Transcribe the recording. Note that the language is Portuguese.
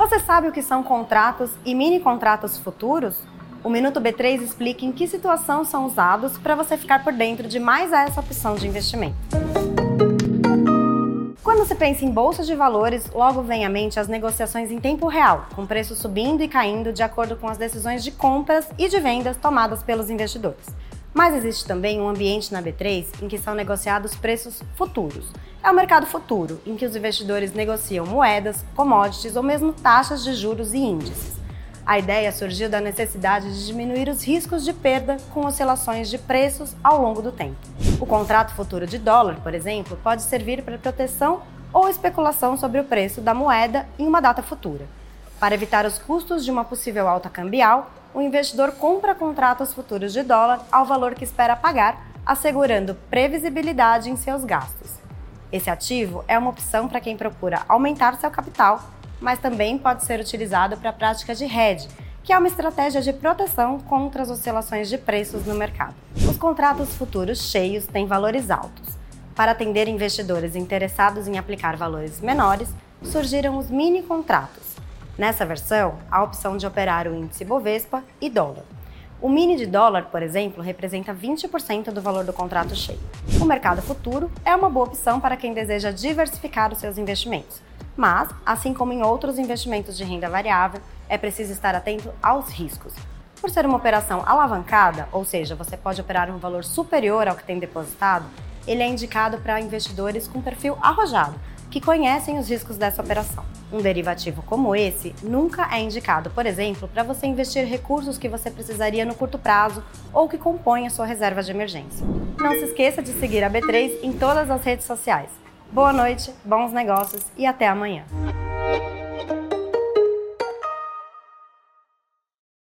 Você sabe o que são contratos e mini contratos futuros? O Minuto B3 explica em que situação são usados para você ficar por dentro de mais essa opção de investimento. Quando se pensa em bolsa de valores, logo vem à mente as negociações em tempo real, com preços subindo e caindo de acordo com as decisões de compras e de vendas tomadas pelos investidores. Mas existe também um ambiente na B3 em que são negociados preços futuros. É o mercado futuro, em que os investidores negociam moedas, commodities ou mesmo taxas de juros e índices. A ideia surgiu da necessidade de diminuir os riscos de perda com oscilações de preços ao longo do tempo. O contrato futuro de dólar, por exemplo, pode servir para proteção ou especulação sobre o preço da moeda em uma data futura. Para evitar os custos de uma possível alta cambial, o investidor compra contratos futuros de dólar ao valor que espera pagar, assegurando previsibilidade em seus gastos. Esse ativo é uma opção para quem procura aumentar seu capital, mas também pode ser utilizado para a prática de hedge, que é uma estratégia de proteção contra as oscilações de preços no mercado. Os contratos futuros cheios têm valores altos. Para atender investidores interessados em aplicar valores menores, surgiram os mini contratos Nessa versão, há a opção de operar o índice Bovespa e dólar. O mini de dólar, por exemplo, representa 20% do valor do contrato cheio. O mercado futuro é uma boa opção para quem deseja diversificar os seus investimentos. Mas, assim como em outros investimentos de renda variável, é preciso estar atento aos riscos. Por ser uma operação alavancada, ou seja, você pode operar um valor superior ao que tem depositado, ele é indicado para investidores com perfil arrojado, que conhecem os riscos dessa operação. Um derivativo como esse nunca é indicado, por exemplo, para você investir recursos que você precisaria no curto prazo ou que compõem a sua reserva de emergência. Não se esqueça de seguir a B3 em todas as redes sociais. Boa noite, bons negócios e até amanhã.